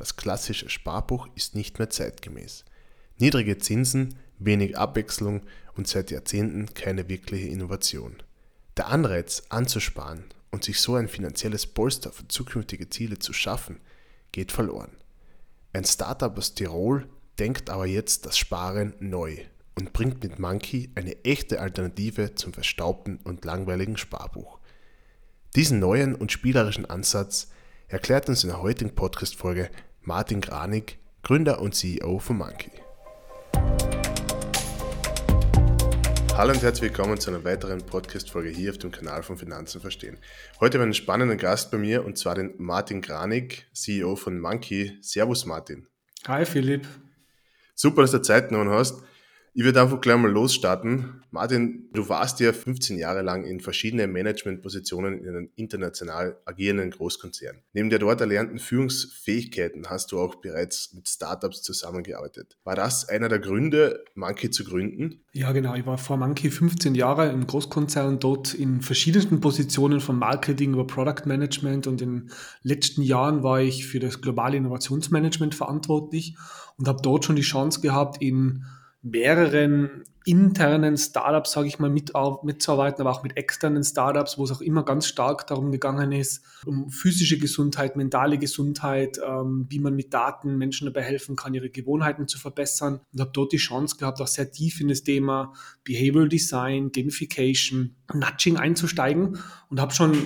das klassische Sparbuch ist nicht mehr zeitgemäß. Niedrige Zinsen, wenig Abwechslung und seit Jahrzehnten keine wirkliche Innovation. Der Anreiz anzusparen und sich so ein finanzielles Polster für zukünftige Ziele zu schaffen, geht verloren. Ein Startup aus Tirol denkt aber jetzt das Sparen neu und bringt mit Monkey eine echte Alternative zum verstaubten und langweiligen Sparbuch. Diesen neuen und spielerischen Ansatz erklärt uns in der heutigen Podcast-Folge Martin Granig, Gründer und CEO von Monkey. Hallo und herzlich willkommen zu einer weiteren Podcast-Folge hier auf dem Kanal von Finanzen verstehen. Heute haben wir einen spannenden Gast bei mir und zwar den Martin Granig, CEO von Monkey. Servus Martin. Hi Philipp. Super, dass du Zeit genommen hast. Ich würde einfach gleich mal losstarten. Martin, du warst ja 15 Jahre lang in verschiedenen Managementpositionen in einem international agierenden Großkonzern. Neben der dort erlernten Führungsfähigkeiten hast du auch bereits mit Startups zusammengearbeitet. War das einer der Gründe, Monkey zu gründen? Ja, genau. Ich war vor Monkey 15 Jahre im Großkonzern dort in verschiedensten Positionen von Marketing über Product Management und in den letzten Jahren war ich für das globale Innovationsmanagement verantwortlich und habe dort schon die Chance gehabt, in mehreren internen Startups, sage ich mal, mit, mitzuarbeiten, aber auch mit externen Startups, wo es auch immer ganz stark darum gegangen ist, um physische Gesundheit, mentale Gesundheit, ähm, wie man mit Daten Menschen dabei helfen kann, ihre Gewohnheiten zu verbessern. Und habe dort die Chance gehabt, auch sehr tief in das Thema Behavioral Design, Gamification, Nudging einzusteigen und habe schon,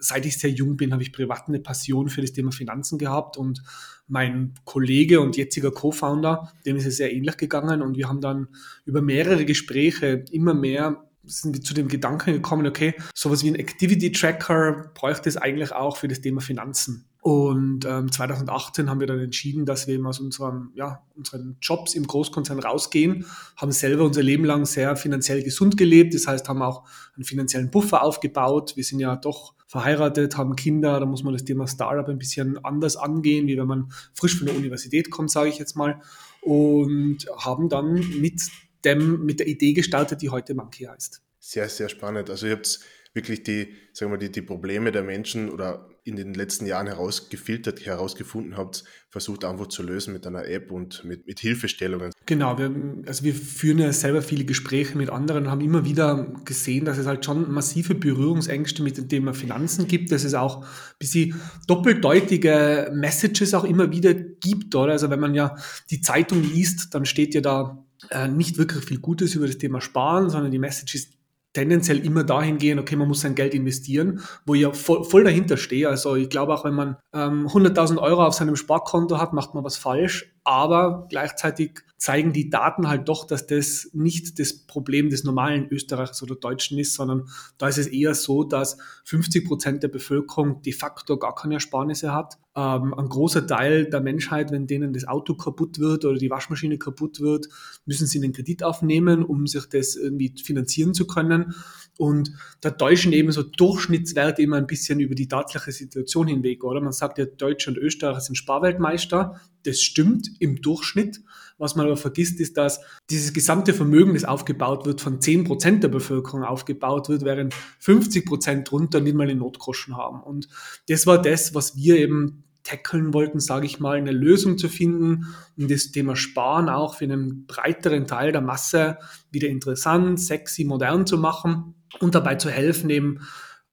seit ich sehr jung bin, habe ich privat eine Passion für das Thema Finanzen gehabt und mein Kollege und jetziger Co-Founder, dem ist es sehr ähnlich gegangen und wir haben dann über mehrere Gespräche immer mehr sind wir zu dem Gedanken gekommen, okay, sowas wie ein Activity Tracker bräuchte es eigentlich auch für das Thema Finanzen. Und ähm, 2018 haben wir dann entschieden, dass wir eben aus unserem, ja, unseren Jobs im Großkonzern rausgehen, haben selber unser Leben lang sehr finanziell gesund gelebt, das heißt, haben auch einen finanziellen Buffer aufgebaut. Wir sind ja doch verheiratet, haben Kinder, da muss man das Thema Startup ein bisschen anders angehen, wie wenn man frisch von der Universität kommt, sage ich jetzt mal. Und haben dann mit dem, mit der Idee gestartet, die heute Monkey heißt. Sehr, sehr spannend. Also ihr habt wirklich die, sagen wir, die, die Probleme der Menschen oder in den letzten Jahren herausgefiltert, herausgefunden habt, versucht einfach zu lösen mit einer App und mit, mit Hilfestellungen. Genau, wir, also wir führen ja selber viele Gespräche mit anderen und haben immer wieder gesehen, dass es halt schon massive Berührungsängste mit dem Thema Finanzen gibt, dass es auch ein bisschen doppeldeutige Messages auch immer wieder gibt, oder? Also wenn man ja die Zeitung liest, dann steht ja da äh, nicht wirklich viel Gutes über das Thema Sparen, sondern die Message ist tendenziell immer dahin gehen, okay, man muss sein Geld investieren, wo ich ja voll, voll dahinter stehe. Also ich glaube auch, wenn man ähm, 100.000 Euro auf seinem Sparkonto hat, macht man was falsch. Aber gleichzeitig zeigen die Daten halt doch, dass das nicht das Problem des normalen Österreichers oder Deutschen ist, sondern da ist es eher so, dass 50 Prozent der Bevölkerung de facto gar keine Ersparnisse hat. Ähm, ein großer Teil der Menschheit, wenn denen das Auto kaputt wird oder die Waschmaschine kaputt wird, müssen sie einen Kredit aufnehmen, um sich das irgendwie finanzieren zu können. Und da täuschen eben so Durchschnittswerte immer ein bisschen über die tatsächliche Situation hinweg, oder? Man sagt ja, Deutsche und Österreicher sind Sparweltmeister. Das stimmt im Durchschnitt. Was man aber vergisst, ist, dass dieses gesamte Vermögen, das aufgebaut wird, von 10% der Bevölkerung aufgebaut wird, während 50% drunter nicht mal den Notgroschen haben. Und das war das, was wir eben tackeln wollten, sage ich mal, eine Lösung zu finden, um das Thema Sparen auch für einen breiteren Teil der Masse wieder interessant, sexy, modern zu machen und dabei zu helfen, eben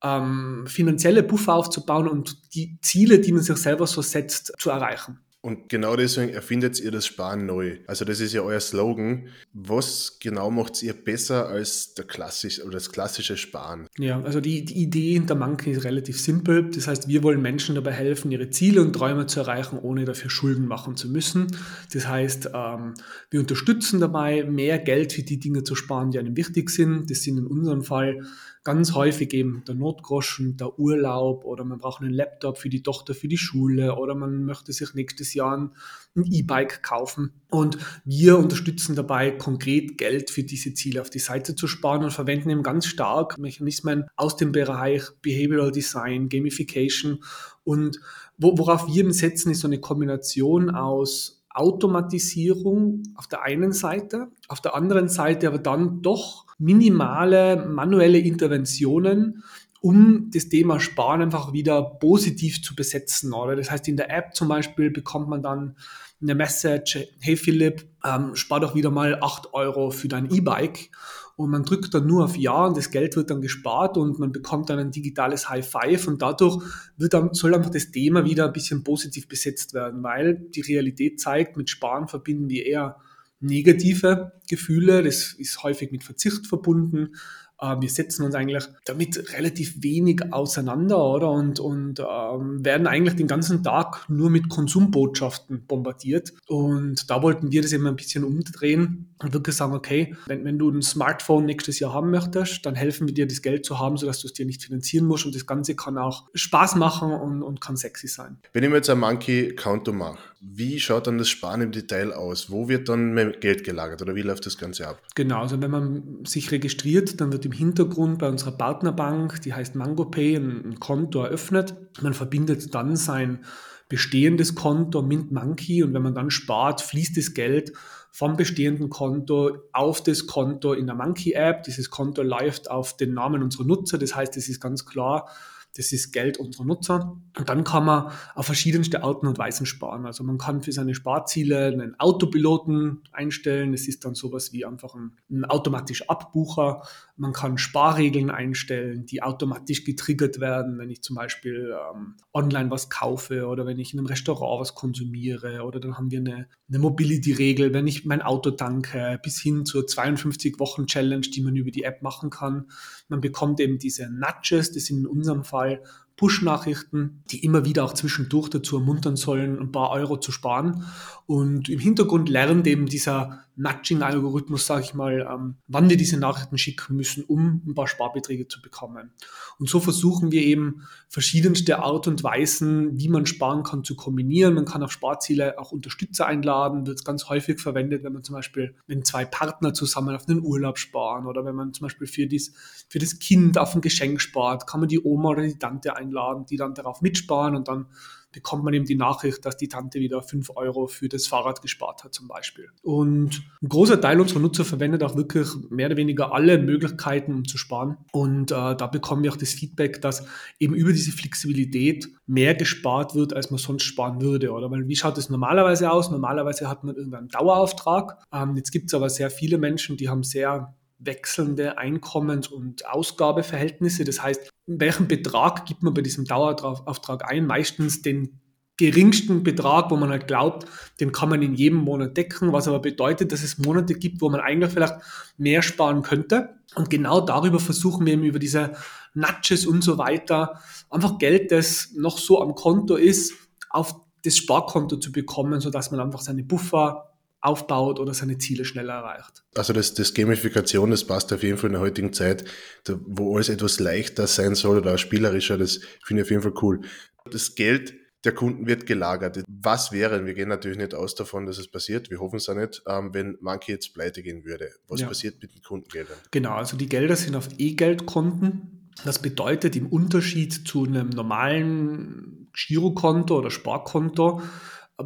ähm, finanzielle Puffer aufzubauen und die Ziele, die man sich selber so setzt, zu erreichen. Und genau deswegen erfindet ihr das Sparen neu. Also das ist ja euer Slogan. Was genau macht ihr besser als der klassisch, oder das klassische Sparen? Ja, also die, die Idee hinter Monkey ist relativ simpel. Das heißt, wir wollen Menschen dabei helfen, ihre Ziele und Träume zu erreichen, ohne dafür Schulden machen zu müssen. Das heißt, ähm, wir unterstützen dabei, mehr Geld für die Dinge zu sparen, die einem wichtig sind. Das sind in unserem Fall ganz häufig eben der Notgroschen, der Urlaub oder man braucht einen Laptop für die Tochter für die Schule oder man möchte sich nächstes Jahr ein E-Bike kaufen. Und wir unterstützen dabei, konkret Geld für diese Ziele auf die Seite zu sparen und verwenden eben ganz stark Mechanismen aus dem Bereich Behavioral Design, Gamification und worauf wir eben setzen, ist so eine Kombination aus Automatisierung auf der einen Seite, auf der anderen Seite aber dann doch minimale manuelle Interventionen, um das Thema Sparen einfach wieder positiv zu besetzen. Oder? Das heißt, in der App zum Beispiel bekommt man dann eine Message, hey Philipp, ähm, spar doch wieder mal 8 Euro für dein E-Bike. Und man drückt dann nur auf Ja und das Geld wird dann gespart und man bekommt dann ein digitales High Five und dadurch wird dann, soll einfach das Thema wieder ein bisschen positiv besetzt werden, weil die Realität zeigt, mit Sparen verbinden wir eher negative Gefühle. Das ist häufig mit Verzicht verbunden. Äh, wir setzen uns eigentlich damit relativ wenig auseinander, oder? Und, und ähm, werden eigentlich den ganzen Tag nur mit Konsumbotschaften bombardiert. Und da wollten wir das eben ein bisschen umdrehen und wirklich sagen, okay, wenn, wenn du ein Smartphone nächstes Jahr haben möchtest, dann helfen wir dir, das Geld zu haben, sodass du es dir nicht finanzieren musst. Und das Ganze kann auch Spaß machen und, und kann sexy sein. Wenn ich mir jetzt ein Monkey-Konto mache, wie schaut dann das Sparen im Detail aus? Wo wird dann mehr Geld gelagert oder wie läuft das Ganze ab? Genau, also wenn man sich registriert, dann wird im Hintergrund bei unserer Partnerbank, die heißt MangoPay, ein, Konto eröffnet. Man verbindet dann sein bestehendes Konto Mint Monkey und wenn man dann spart, fließt das Geld vom bestehenden Konto auf das Konto in der Monkey App. Dieses Konto läuft auf den Namen unserer Nutzer, das heißt, es ist ganz klar, das ist Geld unserer Nutzer. Und dann kann man auf verschiedenste Arten und Weisen sparen. Also man kann für seine Sparziele einen Autopiloten einstellen. Es ist dann sowas wie einfach ein, ein automatisch Abbucher. Man kann Sparregeln einstellen, die automatisch getriggert werden, wenn ich zum Beispiel ähm, online was kaufe oder wenn ich in einem Restaurant was konsumiere. Oder dann haben wir eine, eine Mobility-Regel, wenn ich mein Auto tanke, bis hin zur 52-Wochen-Challenge, die man über die App machen kann. Man bekommt eben diese Nudges, das sind in unserem Fall Fall Push-Nachrichten, die immer wieder auch zwischendurch dazu ermuntern sollen, ein paar Euro zu sparen. Und im Hintergrund lernt eben dieser Nudging-Algorithmus, sage ich mal, ähm, wann wir diese Nachrichten schicken müssen, um ein paar Sparbeträge zu bekommen. Und so versuchen wir eben verschiedenste Art und Weisen, wie man sparen kann, zu kombinieren. Man kann auf Sparziele auch Unterstützer einladen, wird ganz häufig verwendet, wenn man zum Beispiel, wenn zwei Partner zusammen auf einen Urlaub sparen oder wenn man zum Beispiel für, dies, für das Kind auf ein Geschenk spart, kann man die Oma oder die Tante einladen, die dann darauf mitsparen und dann bekommt man eben die Nachricht, dass die Tante wieder 5 Euro für das Fahrrad gespart hat zum Beispiel. Und ein großer Teil unserer Nutzer verwendet auch wirklich mehr oder weniger alle Möglichkeiten, um zu sparen. Und äh, da bekommen wir auch das Feedback, dass eben über diese Flexibilität mehr gespart wird, als man sonst sparen würde. Oder weil wie schaut es normalerweise aus? Normalerweise hat man irgendeinen Dauerauftrag. Ähm, jetzt gibt es aber sehr viele Menschen, die haben sehr wechselnde Einkommens- und Ausgabeverhältnisse. Das heißt, welchen Betrag gibt man bei diesem Dauerauftrag ein? Meistens den geringsten Betrag, wo man halt glaubt, den kann man in jedem Monat decken, was aber bedeutet, dass es Monate gibt, wo man eigentlich vielleicht mehr sparen könnte. Und genau darüber versuchen wir eben über diese Nudges und so weiter einfach Geld, das noch so am Konto ist, auf das Sparkonto zu bekommen, sodass man einfach seine Buffer aufbaut oder seine Ziele schneller erreicht. Also das, das Gamifikation, das passt auf jeden Fall in der heutigen Zeit, da, wo alles etwas leichter sein soll oder auch spielerischer, das finde ich auf jeden Fall cool. Das Geld der Kunden wird gelagert. Was wäre, wir gehen natürlich nicht aus davon, dass es passiert, wir hoffen es auch nicht, ähm, wenn Monkey jetzt pleite gehen würde. Was ja. passiert mit den Kundengeldern? Genau, also die Gelder sind auf E-Geldkonten. Das bedeutet im Unterschied zu einem normalen Girokonto oder Sparkonto,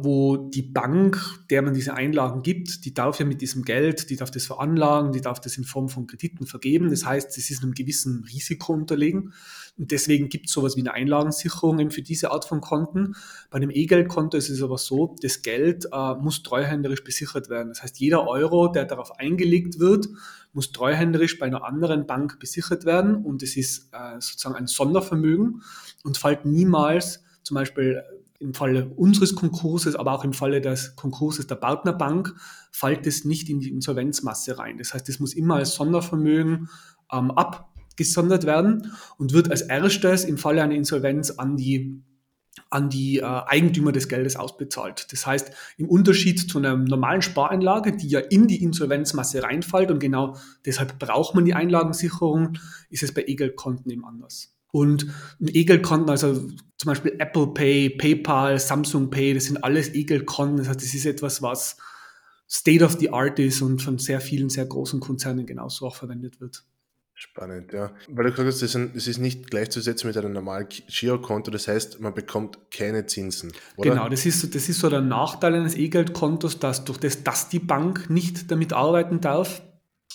wo die Bank, der man diese Einlagen gibt, die darf ja mit diesem Geld, die darf das veranlagen, die darf das in Form von Krediten vergeben. Das heißt, es ist einem gewissen Risiko unterlegen. Und deswegen gibt es sowas wie eine Einlagensicherung eben für diese Art von Konten. Bei einem E-Geldkonto ist es aber so, das Geld äh, muss treuhänderisch besichert werden. Das heißt, jeder Euro, der darauf eingelegt wird, muss treuhänderisch bei einer anderen Bank besichert werden. Und es ist äh, sozusagen ein Sondervermögen und fällt niemals zum Beispiel im Falle unseres Konkurses, aber auch im Falle des Konkurses der Partnerbank, fällt es nicht in die Insolvenzmasse rein. Das heißt, es muss immer als Sondervermögen ähm, abgesondert werden und wird als erstes im Falle einer Insolvenz an die an die äh, Eigentümer des Geldes ausbezahlt. Das heißt, im Unterschied zu einer normalen Spareinlage, die ja in die Insolvenzmasse reinfällt und genau deshalb braucht man die Einlagensicherung, ist es bei E-Geldkonten eben anders. Und ein E-Geldkonten, also zum Beispiel Apple Pay, PayPal, Samsung Pay, das sind alles E-Geldkonten. Das heißt, das ist etwas, was State of the Art ist und von sehr vielen, sehr großen Konzernen genauso auch verwendet wird. Spannend, ja. Weil du gesagt hast, das, das ist nicht gleichzusetzen mit einem normalen Girokonto, das heißt, man bekommt keine Zinsen. Oder? Genau, das ist, das ist so der Nachteil eines E-Geldkontos, dass durch das, dass die Bank nicht damit arbeiten darf,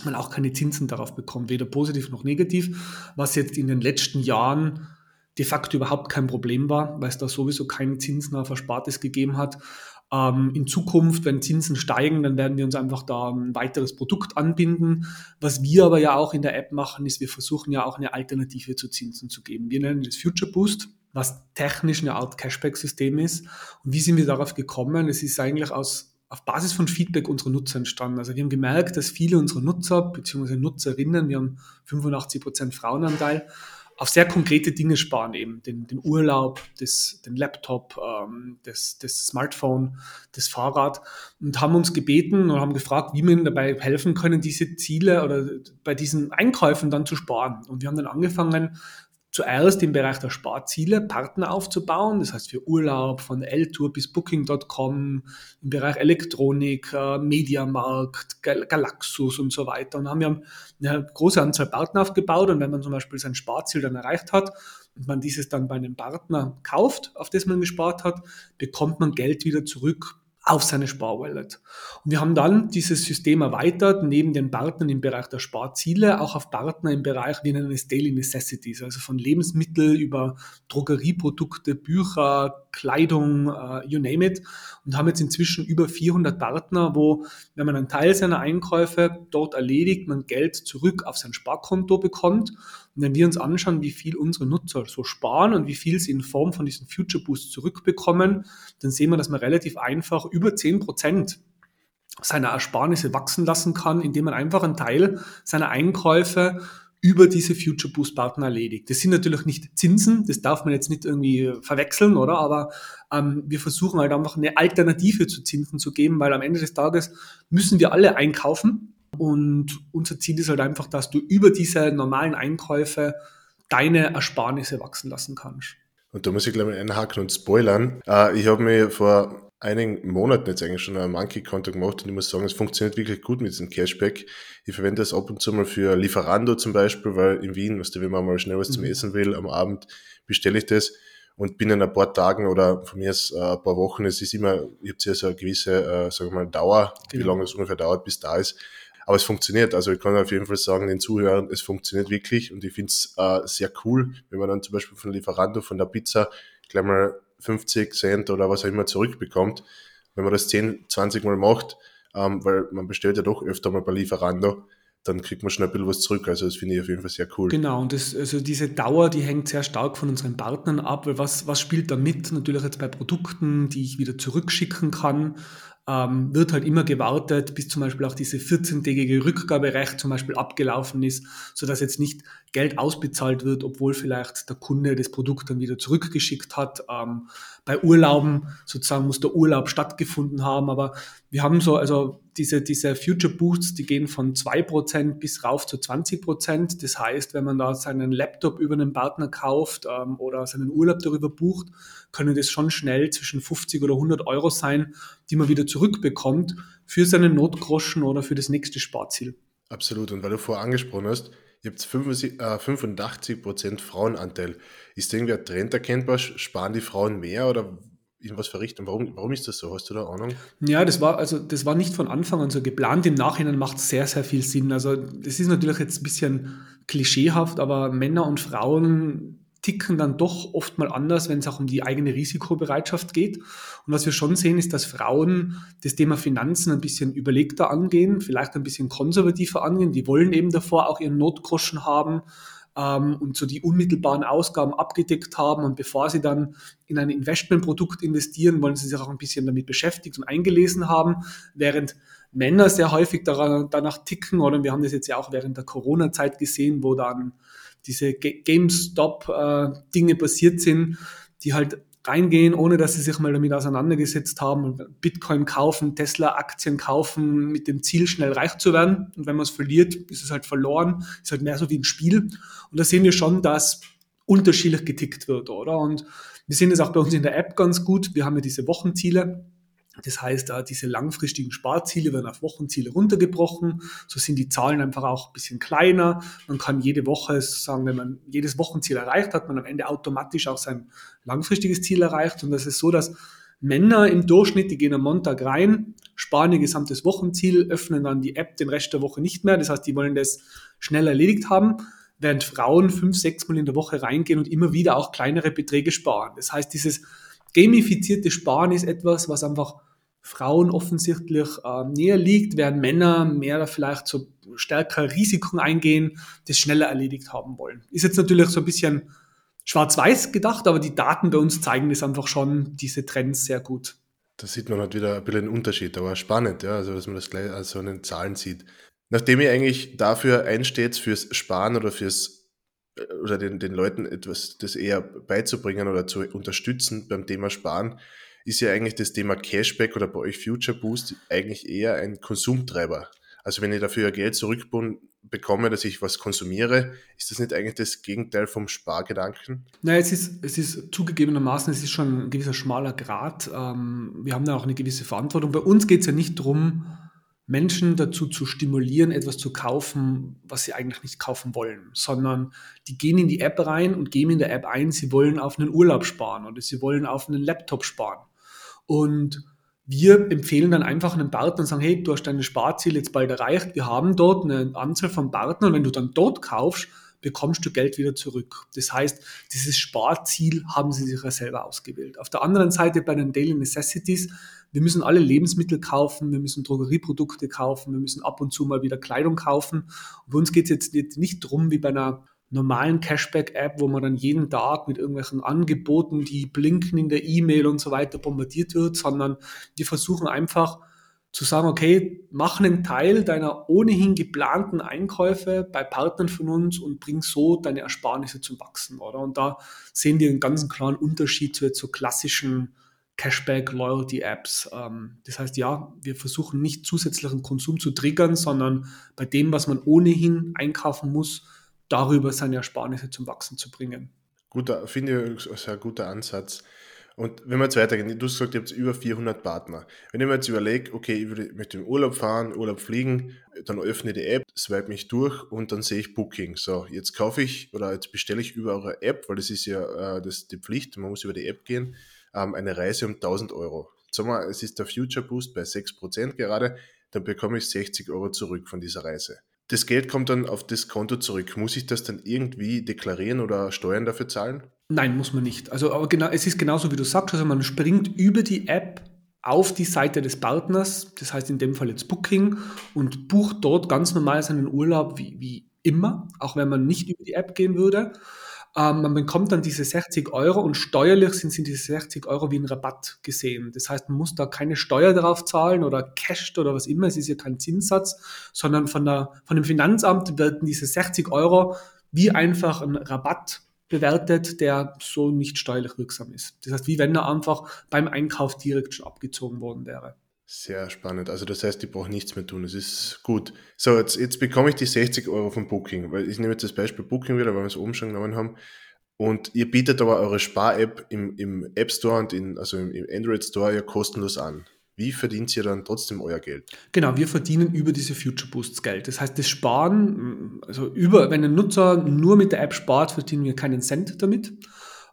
man auch keine Zinsen darauf bekommt, weder positiv noch negativ, was jetzt in den letzten Jahren de facto überhaupt kein Problem war, weil es da sowieso keine Zinsen auf Erspartes gegeben hat. Ähm, in Zukunft, wenn Zinsen steigen, dann werden wir uns einfach da ein weiteres Produkt anbinden. Was wir aber ja auch in der App machen, ist, wir versuchen ja auch eine Alternative zu Zinsen zu geben. Wir nennen das Future Boost, was technisch eine Art Cashback-System ist. Und wie sind wir darauf gekommen? Es ist eigentlich aus auf Basis von Feedback unserer Nutzer entstanden. Also wir haben gemerkt, dass viele unserer Nutzer bzw. Nutzerinnen, wir haben 85 Prozent Frauenanteil, auf sehr konkrete Dinge sparen, eben den, den Urlaub, das, den Laptop, ähm, das, das Smartphone, das Fahrrad und haben uns gebeten und haben gefragt, wie wir ihnen dabei helfen können, diese Ziele oder bei diesen Einkäufen dann zu sparen. Und wir haben dann angefangen, zuerst im Bereich der Sparziele Partner aufzubauen, das heißt für Urlaub von L-Tour bis Booking.com, im Bereich Elektronik, äh, Mediamarkt, Gal Galaxus und so weiter. Und haben wir eine große Anzahl Partner aufgebaut und wenn man zum Beispiel sein Sparziel dann erreicht hat und man dieses dann bei einem Partner kauft, auf das man gespart hat, bekommt man Geld wieder zurück auf seine Sparwallet. Und wir haben dann dieses System erweitert, neben den Partnern im Bereich der Sparziele, auch auf Partner im Bereich, wir nennen es Daily Necessities, also von Lebensmittel über Drogerieprodukte, Bücher, Kleidung, uh, you name it. Und haben jetzt inzwischen über 400 Partner, wo, wenn man einen Teil seiner Einkäufe dort erledigt, man Geld zurück auf sein Sparkonto bekommt und wenn wir uns anschauen, wie viel unsere Nutzer so sparen und wie viel sie in Form von diesen Future Boosts zurückbekommen, dann sehen wir, dass man relativ einfach über 10 Prozent seiner Ersparnisse wachsen lassen kann, indem man einfach einen Teil seiner Einkäufe über diese Future Boost Partner erledigt. Das sind natürlich nicht Zinsen, das darf man jetzt nicht irgendwie verwechseln, oder? Aber ähm, wir versuchen halt einfach eine Alternative zu Zinsen zu geben, weil am Ende des Tages müssen wir alle einkaufen und unser Ziel ist halt einfach, dass du über diese normalen Einkäufe deine Ersparnisse wachsen lassen kannst. Und da muss ich gleich mal einhaken und spoilern. Äh, ich habe mir vor einigen Monaten jetzt eigentlich schon ein Monkey-Konto gemacht und ich muss sagen, es funktioniert wirklich gut mit diesem Cashback. Ich verwende das ab und zu mal für Lieferando zum Beispiel, weil in Wien, weißt du, wenn man mal schnell was mhm. zum Essen will, am Abend bestelle ich das und binnen ein paar Tagen oder von mir aus äh, ein paar Wochen, es ist immer, ich habe ja so eine gewisse, äh, sagen wir mal, Dauer, genau. wie lange es ungefähr dauert, bis da ist. Aber es funktioniert. Also ich kann auf jeden Fall sagen, den Zuhörern, es funktioniert wirklich und ich finde es äh, sehr cool, wenn man dann zum Beispiel von Lieferando, von der Pizza, gleich mal 50 Cent oder was auch immer zurückbekommt. Wenn man das 10, 20 Mal macht, ähm, weil man bestellt ja doch öfter mal bei Lieferando, dann kriegt man schnell ein bisschen was zurück. Also das finde ich auf jeden Fall sehr cool. Genau, und das, also diese Dauer, die hängt sehr stark von unseren Partnern ab, weil was, was spielt da mit? Natürlich jetzt bei Produkten, die ich wieder zurückschicken kann ähm, wird halt immer gewartet, bis zum Beispiel auch diese 14-tägige Rückgaberecht zum Beispiel abgelaufen ist, sodass jetzt nicht Geld ausbezahlt wird, obwohl vielleicht der Kunde das Produkt dann wieder zurückgeschickt hat. Ähm, bei Urlauben sozusagen muss der Urlaub stattgefunden haben, aber wir haben so, also diese, diese Future Boosts, die gehen von 2% bis rauf zu 20%. Das heißt, wenn man da seinen Laptop über einen Partner kauft ähm, oder seinen Urlaub darüber bucht, können das schon schnell zwischen 50 oder 100 Euro sein, die man wieder zurückbekommt für seinen Notgroschen oder für das nächste Sparziel. Absolut. Und weil du vorher angesprochen hast, habt 85% Frauenanteil. Ist irgendwie ein Trend erkennbar? Sparen die Frauen mehr oder in was für Richtung? Warum, warum ist das so? Hast du da Ahnung? Ja, das war, also das war nicht von Anfang an so geplant. Im Nachhinein macht es sehr, sehr viel Sinn. Also das ist natürlich jetzt ein bisschen klischeehaft, aber Männer und Frauen ticken dann doch oft mal anders, wenn es auch um die eigene Risikobereitschaft geht. Und was wir schon sehen, ist, dass Frauen das Thema Finanzen ein bisschen überlegter angehen, vielleicht ein bisschen konservativer angehen. Die wollen eben davor auch ihren Notgroschen haben ähm, und so die unmittelbaren Ausgaben abgedeckt haben. Und bevor sie dann in ein Investmentprodukt investieren, wollen sie sich auch ein bisschen damit beschäftigt und eingelesen haben, während Männer sehr häufig daran, danach ticken, oder wir haben das jetzt ja auch während der Corona-Zeit gesehen, wo dann diese GameStop-Dinge äh, passiert sind, die halt reingehen, ohne dass sie sich mal damit auseinandergesetzt haben Bitcoin kaufen, Tesla-Aktien kaufen, mit dem Ziel, schnell reich zu werden. Und wenn man es verliert, ist es halt verloren, ist halt mehr so wie ein Spiel. Und da sehen wir schon, dass unterschiedlich getickt wird, oder? Und wir sehen es auch bei uns in der App ganz gut. Wir haben ja diese Wochenziele. Das heißt, diese langfristigen Sparziele werden auf Wochenziele runtergebrochen. So sind die Zahlen einfach auch ein bisschen kleiner. Man kann jede Woche sagen, wenn man jedes Wochenziel erreicht hat, man am Ende automatisch auch sein langfristiges Ziel erreicht. Und das ist so, dass Männer im Durchschnitt, die gehen am Montag rein, sparen ihr gesamtes Wochenziel, öffnen dann die App den Rest der Woche nicht mehr. Das heißt, die wollen das schnell erledigt haben, während Frauen fünf, sechs Mal in der Woche reingehen und immer wieder auch kleinere Beträge sparen. Das heißt, dieses gamifizierte Sparen ist etwas, was einfach Frauen offensichtlich äh, näher liegt, während Männer mehr vielleicht so stärker Risiken eingehen, das schneller erledigt haben wollen. Ist jetzt natürlich so ein bisschen schwarz-weiß gedacht, aber die Daten bei uns zeigen das einfach schon, diese Trends sehr gut. Da sieht man halt wieder ein bisschen den Unterschied, aber spannend, ja, also dass man das gleich also in den Zahlen sieht. Nachdem ihr eigentlich dafür einsteht, fürs Sparen oder fürs oder den, den Leuten etwas das eher beizubringen oder zu unterstützen beim Thema Sparen, ist ja eigentlich das Thema Cashback oder bei euch Future Boost eigentlich eher ein Konsumtreiber. Also wenn ich dafür Geld zurückbekomme, dass ich was konsumiere, ist das nicht eigentlich das Gegenteil vom Spargedanken? Naja, es ist, es ist zugegebenermaßen, es ist schon ein gewisser schmaler Grad. Ähm, wir haben da auch eine gewisse Verantwortung. Bei uns geht es ja nicht darum, Menschen dazu zu stimulieren, etwas zu kaufen, was sie eigentlich nicht kaufen wollen, sondern die gehen in die App rein und geben in der App ein, sie wollen auf einen Urlaub sparen oder sie wollen auf einen Laptop sparen. Und wir empfehlen dann einfach einen Partner und sagen, hey, du hast deine Sparziel jetzt bald erreicht, wir haben dort eine Anzahl von Partnern wenn du dann dort kaufst, bekommst du Geld wieder zurück. Das heißt, dieses Sparziel haben sie sich ja selber ausgewählt. Auf der anderen Seite bei den Daily Necessities, wir müssen alle Lebensmittel kaufen, wir müssen Drogerieprodukte kaufen, wir müssen ab und zu mal wieder Kleidung kaufen. Und bei uns geht es jetzt nicht drum wie bei einer normalen Cashback-App, wo man dann jeden Tag mit irgendwelchen Angeboten, die blinken in der E-Mail und so weiter bombardiert wird, sondern wir versuchen einfach zu sagen, okay, mach einen Teil deiner ohnehin geplanten Einkäufe bei Partnern von uns und bring so deine Ersparnisse zum Wachsen, oder? Und da sehen wir einen ganz klaren Unterschied zu, zu klassischen Cashback-Loyalty-Apps. Ähm, das heißt, ja, wir versuchen nicht zusätzlichen Konsum zu triggern, sondern bei dem, was man ohnehin einkaufen muss, darüber seine Ersparnisse zum Wachsen zu bringen. Guter, finde ich ein sehr guter Ansatz. Und wenn wir jetzt weitergehen, du hast gesagt, ihr habt über 400 Partner. Wenn ich mir jetzt überlege, okay, ich mit dem Urlaub fahren, Urlaub fliegen, dann öffne die App, swipe mich durch und dann sehe ich Booking. So, jetzt kaufe ich oder jetzt bestelle ich über eure App, weil das ist ja äh, das die Pflicht, man muss über die App gehen, ähm, eine Reise um 1000 Euro. Sagen wir, es ist der Future Boost bei 6% gerade, dann bekomme ich 60 Euro zurück von dieser Reise das Geld kommt dann auf das Konto zurück. Muss ich das dann irgendwie deklarieren oder Steuern dafür zahlen? Nein, muss man nicht. Also aber genau, es ist genauso, wie du sagst. Also man springt über die App auf die Seite des Partners, das heißt in dem Fall jetzt Booking, und bucht dort ganz normal seinen Urlaub wie, wie immer, auch wenn man nicht über die App gehen würde. Ähm, man bekommt dann diese 60 Euro und steuerlich sind, sind diese 60 Euro wie ein Rabatt gesehen. Das heißt, man muss da keine Steuer drauf zahlen oder cashed oder was immer. Es ist ja kein Zinssatz, sondern von, der, von dem Finanzamt werden diese 60 Euro wie einfach ein Rabatt bewertet, der so nicht steuerlich wirksam ist. Das heißt, wie wenn er einfach beim Einkauf direkt schon abgezogen worden wäre. Sehr spannend. Also das heißt, ich brauche nichts mehr tun. Das ist gut. So, jetzt, jetzt bekomme ich die 60 Euro von Booking, weil ich nehme jetzt das Beispiel Booking wieder, weil wir es oben schon genommen haben. Und ihr bietet aber eure Spar-App im, im App Store und in, also im, im Android Store ja kostenlos an. Wie verdient ihr dann trotzdem euer Geld? Genau, wir verdienen über diese Future Boosts Geld. Das heißt, das Sparen, also über, wenn ein Nutzer nur mit der App spart, verdienen wir keinen Cent damit.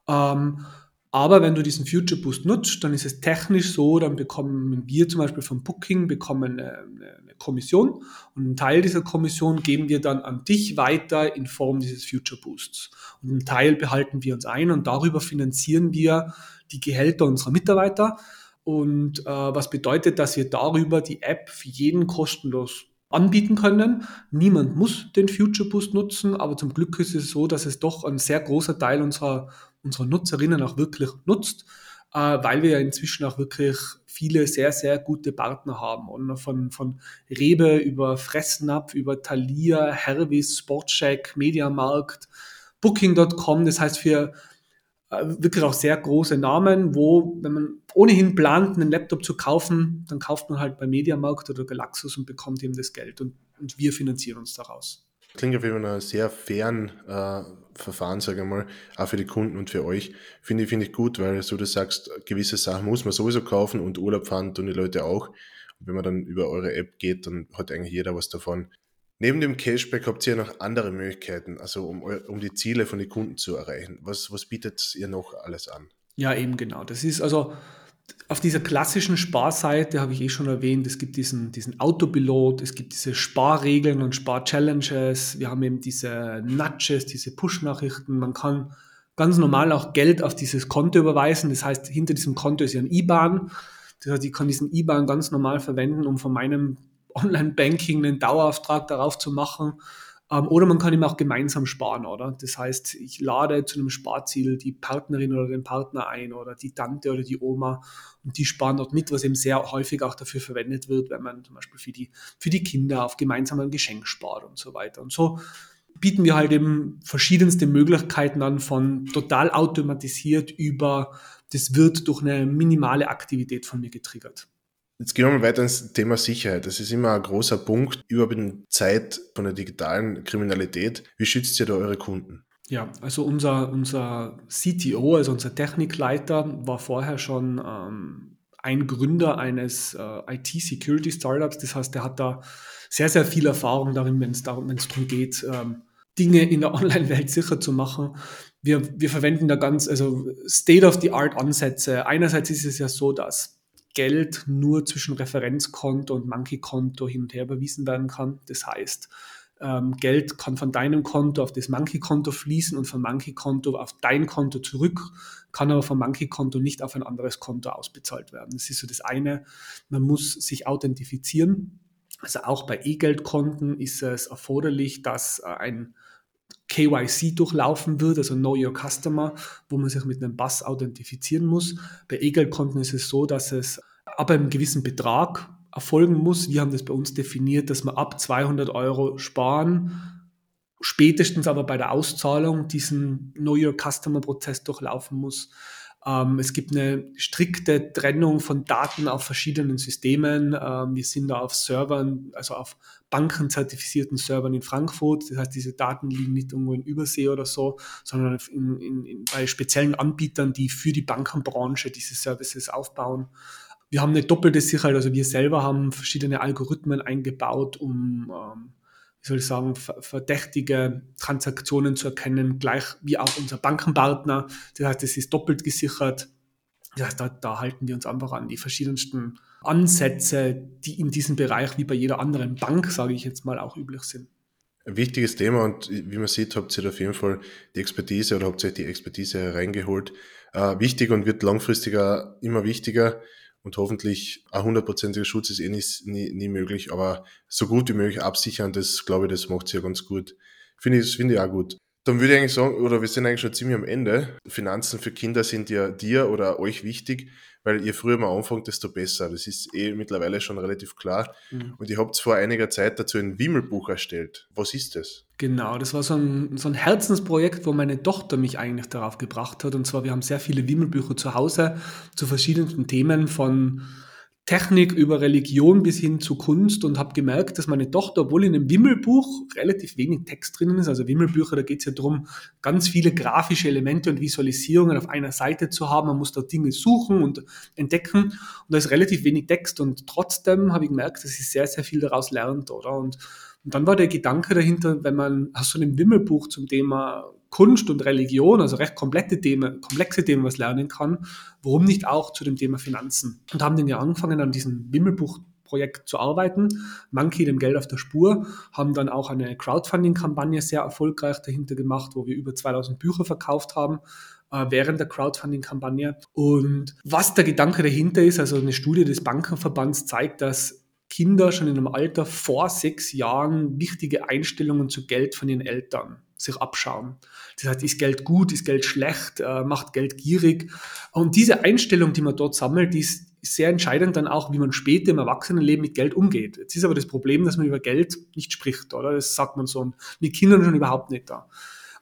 Ähm, aber wenn du diesen Future Boost nutzt, dann ist es technisch so, dann bekommen wir zum Beispiel vom Booking bekommen eine, eine Kommission und einen Teil dieser Kommission geben wir dann an dich weiter in Form dieses Future Boosts. Und einen Teil behalten wir uns ein und darüber finanzieren wir die Gehälter unserer Mitarbeiter. Und äh, was bedeutet, dass wir darüber die App für jeden kostenlos anbieten können. Niemand muss den Future Boost nutzen, aber zum Glück ist es so, dass es doch ein sehr großer Teil unserer unsere Nutzerinnen auch wirklich nutzt, äh, weil wir ja inzwischen auch wirklich viele sehr, sehr gute Partner haben. Und von, von Rebe über Fressnapf, über Thalia, Hervis, Sportcheck, Mediamarkt, Booking.com. Das heißt, für wirklich auch sehr große Namen, wo, wenn man ohnehin plant, einen Laptop zu kaufen, dann kauft man halt bei Mediamarkt oder Galaxus und bekommt eben das Geld und, und wir finanzieren uns daraus. Klingt auf jeden Fall ein sehr fairen äh, Verfahren, sage ich mal, auch für die Kunden und für euch. Finde ich, finde ich gut, weil so du sagst, gewisse Sachen muss man sowieso kaufen und Urlaub fahren tun die Leute auch. Und wenn man dann über eure App geht, dann hat eigentlich jeder was davon. Neben dem Cashback habt ihr noch andere Möglichkeiten, also um, um die Ziele von den Kunden zu erreichen. Was, was bietet ihr noch alles an? Ja, eben genau. Das ist also auf dieser klassischen Sparseite habe ich eh schon erwähnt, es gibt diesen, diesen Autopilot, es gibt diese Sparregeln und Sparchallenges, wir haben eben diese Nudges, diese Push-Nachrichten, man kann ganz normal auch Geld auf dieses Konto überweisen, das heißt, hinter diesem Konto ist ja ein IBAN, das heißt, ich kann diesen IBAN ganz normal verwenden, um von meinem Online-Banking einen Dauerauftrag darauf zu machen ähm, oder man kann eben auch gemeinsam sparen, oder? Das heißt, ich lade zu einem Sparziel die Partnerin oder den Partner ein oder die Tante oder die Oma und die sparen dort mit, was eben sehr häufig auch dafür verwendet wird, wenn man zum Beispiel für die, für die Kinder auf gemeinsamen Geschenk spart und so weiter. Und so bieten wir halt eben verschiedenste Möglichkeiten an von total automatisiert über, das wird durch eine minimale Aktivität von mir getriggert. Jetzt gehen wir mal weiter ins Thema Sicherheit. Das ist immer ein großer Punkt über die Zeit von der digitalen Kriminalität. Wie schützt ihr da eure Kunden? Ja, also unser, unser CTO, also unser Technikleiter, war vorher schon ähm, ein Gründer eines äh, IT-Security-Startups. Das heißt, er hat da sehr, sehr viel Erfahrung darin, wenn es darum, wenn es darum geht, ähm, Dinge in der Online-Welt sicher zu machen. Wir, wir verwenden da ganz, also State-of-the-Art-Ansätze. Einerseits ist es ja so, dass Geld nur zwischen Referenzkonto und Monkey-Konto hin und her überwiesen werden kann. Das heißt, ähm, Geld kann von deinem Konto auf das Monkey-Konto fließen und von Monkey-Konto auf dein Konto zurück, kann aber vom Monkey-Konto nicht auf ein anderes Konto ausbezahlt werden. Das ist so das eine. Man muss sich authentifizieren. Also auch bei E-Geld-Konten ist es erforderlich, dass äh, ein KYC durchlaufen wird, also Know Your Customer, wo man sich mit einem Pass authentifizieren muss. Bei E-Geld-Konten ist es so, dass es ab einem gewissen Betrag erfolgen muss. Wir haben das bei uns definiert, dass wir ab 200 Euro sparen, spätestens aber bei der Auszahlung diesen Know Your Customer Prozess durchlaufen muss. Ähm, es gibt eine strikte Trennung von Daten auf verschiedenen Systemen. Ähm, wir sind da auf Servern, also auf bankenzertifizierten Servern in Frankfurt. Das heißt, diese Daten liegen nicht irgendwo in Übersee oder so, sondern in, in, in, bei speziellen Anbietern, die für die Bankenbranche diese Services aufbauen. Wir haben eine doppelte Sicherheit, also wir selber haben verschiedene Algorithmen eingebaut, um ähm, wie soll ich sagen, verdächtige Transaktionen zu erkennen, gleich wie auch unser Bankenpartner. Das heißt, es ist doppelt gesichert. Das heißt, da, da halten wir uns einfach an die verschiedensten Ansätze, die in diesem Bereich wie bei jeder anderen Bank, sage ich jetzt mal, auch üblich sind. Ein wichtiges Thema und wie man sieht, habt ihr auf jeden Fall die Expertise oder ihr die Expertise hereingeholt. Äh, wichtig und wird langfristiger immer wichtiger und hoffentlich ein hundertprozentiger Schutz ist eh nicht, nie, nie möglich, aber so gut wie möglich absichern, das glaube ich, das macht sie ja ganz gut. Finde ich, finde ich auch gut. Dann würde ich eigentlich sagen, oder wir sind eigentlich schon ziemlich am Ende. Finanzen für Kinder sind ja dir oder euch wichtig weil je früher man anfängt, desto besser. Das ist eh mittlerweile schon relativ klar. Mhm. Und ihr habt vor einiger Zeit dazu ein Wimmelbuch erstellt. Was ist das? Genau, das war so ein, so ein Herzensprojekt, wo meine Tochter mich eigentlich darauf gebracht hat. Und zwar, wir haben sehr viele Wimmelbücher zu Hause zu verschiedensten Themen von Technik über Religion bis hin zu Kunst und habe gemerkt, dass meine Tochter, obwohl in einem Wimmelbuch relativ wenig Text drinnen ist, also Wimmelbücher, da geht es ja darum, ganz viele grafische Elemente und Visualisierungen auf einer Seite zu haben. Man muss da Dinge suchen und entdecken und da ist relativ wenig Text und trotzdem habe ich gemerkt, dass sie sehr, sehr viel daraus lernt, oder? Und, und dann war der Gedanke dahinter, wenn man aus so einem Wimmelbuch zum Thema Kunst und Religion, also recht komplette Themen, komplexe Themen was lernen kann, warum nicht auch zu dem Thema Finanzen? Und haben dann ja angefangen, an diesem Wimmelbuch Projekt zu arbeiten. Monkey dem Geld auf der Spur, haben dann auch eine Crowdfunding-Kampagne sehr erfolgreich dahinter gemacht, wo wir über 2000 Bücher verkauft haben äh, während der Crowdfunding-Kampagne. Und was der Gedanke dahinter ist, also eine Studie des Bankenverbands zeigt, dass Kinder schon in einem Alter vor sechs Jahren wichtige Einstellungen zu Geld von ihren Eltern sich abschauen. Das heißt, ist Geld gut, ist Geld schlecht, äh, macht Geld gierig. Und diese Einstellung, die man dort sammelt, die ist sehr entscheidend dann auch, wie man später im Erwachsenenleben mit Geld umgeht. Jetzt ist aber das Problem, dass man über Geld nicht spricht, oder? Das sagt man so. Und mit Kindern schon überhaupt nicht da.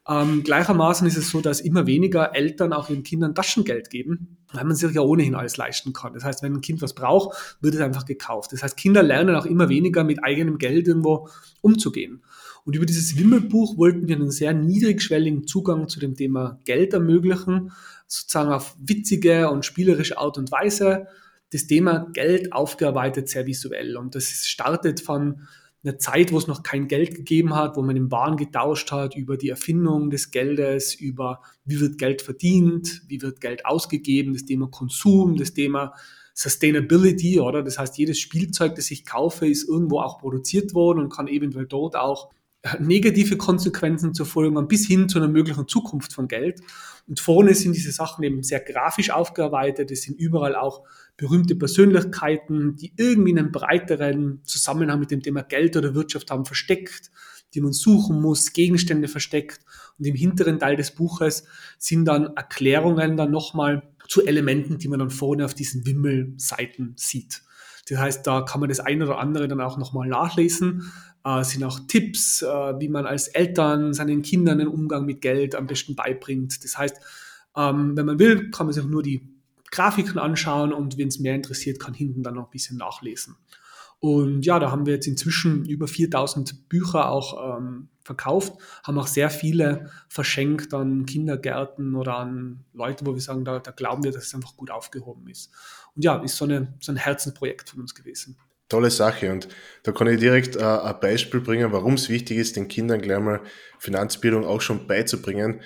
Ähm, gleichermaßen ist es so, dass immer weniger Eltern auch ihren Kindern Taschengeld geben, weil man sich ja ohnehin alles leisten kann. Das heißt, wenn ein Kind was braucht, wird es einfach gekauft. Das heißt, Kinder lernen auch immer weniger mit eigenem Geld irgendwo umzugehen. Und über dieses Wimmelbuch wollten wir einen sehr niedrigschwelligen Zugang zu dem Thema Geld ermöglichen, sozusagen auf witzige und spielerische Art und Weise. Das Thema Geld aufgearbeitet sehr visuell. Und das startet von einer Zeit, wo es noch kein Geld gegeben hat, wo man im Waren getauscht hat, über die Erfindung des Geldes, über wie wird Geld verdient, wie wird Geld ausgegeben, das Thema Konsum, das Thema Sustainability, oder? Das heißt, jedes Spielzeug, das ich kaufe, ist irgendwo auch produziert worden und kann eventuell dort auch negative Konsequenzen zur Folge bis hin zu einer möglichen Zukunft von Geld. Und vorne sind diese Sachen eben sehr grafisch aufgearbeitet. Es sind überall auch berühmte Persönlichkeiten, die irgendwie einen breiteren Zusammenhang mit dem Thema Geld oder Wirtschaft haben, versteckt, die man suchen muss, Gegenstände versteckt. Und im hinteren Teil des Buches sind dann Erklärungen dann nochmal zu Elementen, die man dann vorne auf diesen Wimmelseiten sieht. Das heißt, da kann man das eine oder andere dann auch nochmal nachlesen. Äh, sind auch Tipps, äh, wie man als Eltern seinen Kindern den Umgang mit Geld am besten beibringt. Das heißt, ähm, wenn man will, kann man sich auch nur die Grafiken anschauen und wenn es mehr interessiert, kann hinten dann noch ein bisschen nachlesen. Und ja, da haben wir jetzt inzwischen über 4000 Bücher auch ähm, verkauft, haben auch sehr viele verschenkt an Kindergärten oder an Leute, wo wir sagen, da, da glauben wir, dass es einfach gut aufgehoben ist. Und ja, ist so, eine, so ein Herzensprojekt von uns gewesen. Tolle Sache und da kann ich direkt äh, ein Beispiel bringen, warum es wichtig ist, den Kindern gleich mal Finanzbildung auch schon beizubringen.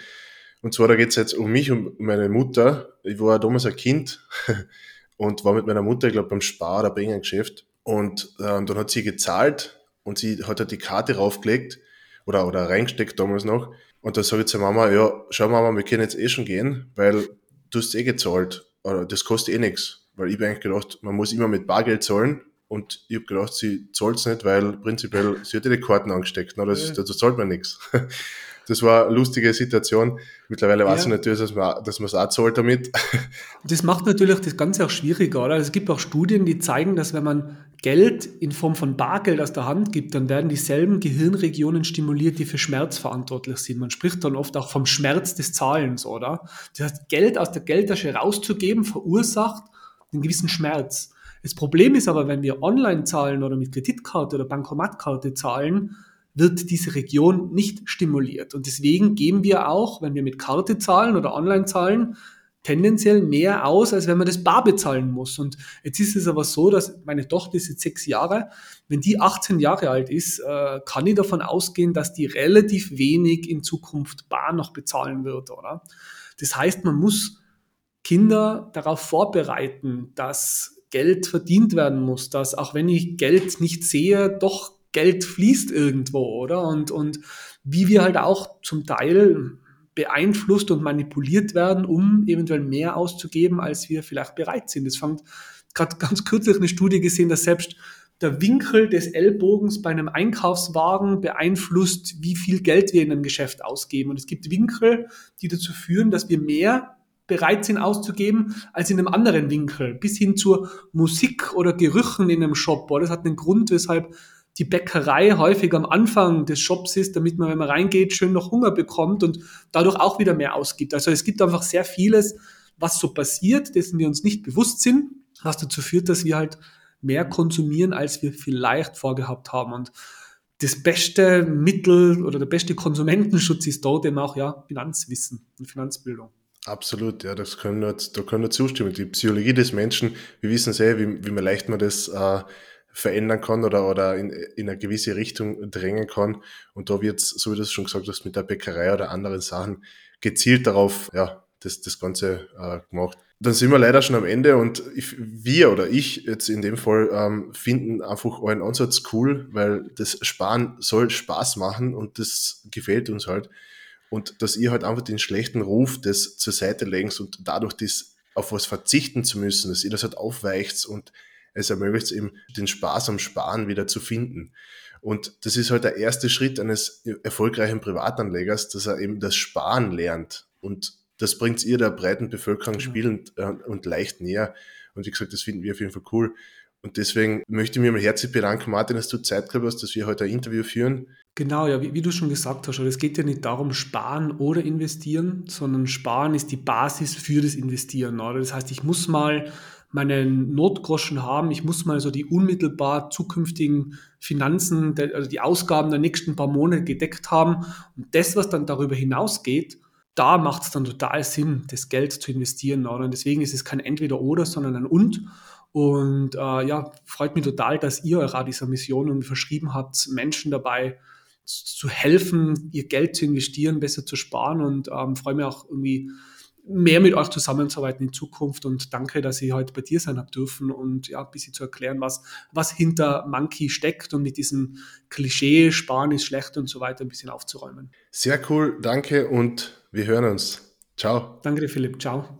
Und zwar, da geht es jetzt um mich und meine Mutter. Ich war damals ein Kind und war mit meiner Mutter, ich glaube, beim Spar- oder Geschäft. Und ähm, dann hat sie gezahlt und sie hat halt die Karte raufgelegt oder, oder reingesteckt damals noch. Und da sage ich zur Mama, ja, schau Mama, wir können jetzt eh schon gehen, weil du hast eh gezahlt. Oder das kostet eh nichts. Weil ich habe eigentlich gedacht, man muss immer mit Bargeld zahlen. Und ich habe gedacht, sie zahlt es nicht, weil prinzipiell sie hat ja die Karten angesteckt. Na, das, ja. dazu zahlt man nichts. das war eine lustige Situation. Mittlerweile weiß ja. ich natürlich, dass man dass man es auch zahlt damit. Das macht natürlich das Ganze auch schwieriger, oder? Also es gibt auch Studien, die zeigen, dass wenn man Geld in Form von Bargeld aus der Hand gibt, dann werden dieselben Gehirnregionen stimuliert, die für Schmerz verantwortlich sind. Man spricht dann oft auch vom Schmerz des Zahlens, oder? Das heißt, Geld aus der Geldtasche rauszugeben verursacht einen gewissen Schmerz. Das Problem ist aber, wenn wir online zahlen oder mit Kreditkarte oder Bankomatkarte zahlen, wird diese Region nicht stimuliert. Und deswegen geben wir auch, wenn wir mit Karte zahlen oder online zahlen, tendenziell mehr aus, als wenn man das bar bezahlen muss. Und jetzt ist es aber so, dass meine Tochter ist jetzt sechs Jahre. Wenn die 18 Jahre alt ist, äh, kann ich davon ausgehen, dass die relativ wenig in Zukunft bar noch bezahlen wird, oder? Das heißt, man muss Kinder darauf vorbereiten, dass Geld verdient werden muss, dass auch wenn ich Geld nicht sehe, doch Geld fließt irgendwo, oder? Und, und wie wir halt auch zum Teil beeinflusst und manipuliert werden, um eventuell mehr auszugeben, als wir vielleicht bereit sind. Es fand gerade ganz kürzlich eine Studie gesehen, dass selbst der Winkel des Ellbogens bei einem Einkaufswagen beeinflusst, wie viel Geld wir in einem Geschäft ausgeben. Und es gibt Winkel, die dazu führen, dass wir mehr bereit sind auszugeben, als in einem anderen Winkel, bis hin zur Musik oder Gerüchen in einem Shop. Das hat einen Grund, weshalb die Bäckerei häufig am Anfang des Shops ist, damit man, wenn man reingeht, schön noch Hunger bekommt und dadurch auch wieder mehr ausgibt. Also es gibt einfach sehr vieles, was so passiert, dessen wir uns nicht bewusst sind, was dazu führt, dass wir halt mehr konsumieren, als wir vielleicht vorgehabt haben. Und das beste Mittel oder der beste Konsumentenschutz ist dort eben auch ja Finanzwissen und Finanzbildung. Absolut, ja, das können wir, da können wir zustimmen. Die Psychologie des Menschen, wir wissen sehr, wie, wie man leicht man das äh, verändern kann oder, oder in, in eine gewisse Richtung drängen kann. Und da wird so wie du es schon gesagt hast, mit der Bäckerei oder anderen Sachen gezielt darauf, ja, das, das Ganze äh, gemacht. Dann sind wir leider schon am Ende und ich, wir oder ich jetzt in dem Fall ähm, finden einfach euren Ansatz cool, weil das Sparen soll Spaß machen und das gefällt uns halt. Und dass ihr halt einfach den schlechten Ruf das zur Seite legst und dadurch das auf was verzichten zu müssen, dass ihr das halt aufweicht und es ermöglicht eben den Spaß am Sparen wieder zu finden. Und das ist halt der erste Schritt eines erfolgreichen Privatanlegers, dass er eben das Sparen lernt. Und das bringt ihr der breiten Bevölkerung spielend äh, und leicht näher. Und wie gesagt, das finden wir auf jeden Fall cool. Und deswegen möchte ich mir mal herzlich bedanken, Martin, dass du Zeit gehabt hast, dass wir heute ein Interview führen. Genau, ja, wie, wie du schon gesagt hast, es geht ja nicht darum, sparen oder investieren, sondern sparen ist die Basis für das Investieren. Oder? Das heißt, ich muss mal meinen Notgroschen haben. Ich muss mal so die unmittelbar zukünftigen Finanzen, also die Ausgaben der nächsten paar Monate gedeckt haben. Und das, was dann darüber hinausgeht, da macht es dann total Sinn, das Geld zu investieren. Oder? Und deswegen ist es kein Entweder-Oder, sondern ein Und. Und äh, ja, freut mich total, dass ihr euch auch dieser Mission verschrieben habt, Menschen dabei zu helfen, ihr Geld zu investieren, besser zu sparen und ähm, freue mich auch irgendwie mehr mit euch zusammenzuarbeiten in Zukunft und danke, dass ich heute bei dir sein habe dürfen und ja, ein bisschen zu erklären, was, was hinter Monkey steckt und mit diesem Klischee, Sparen ist schlecht und so weiter ein bisschen aufzuräumen. Sehr cool, danke und wir hören uns. Ciao. Danke dir, Philipp. Ciao.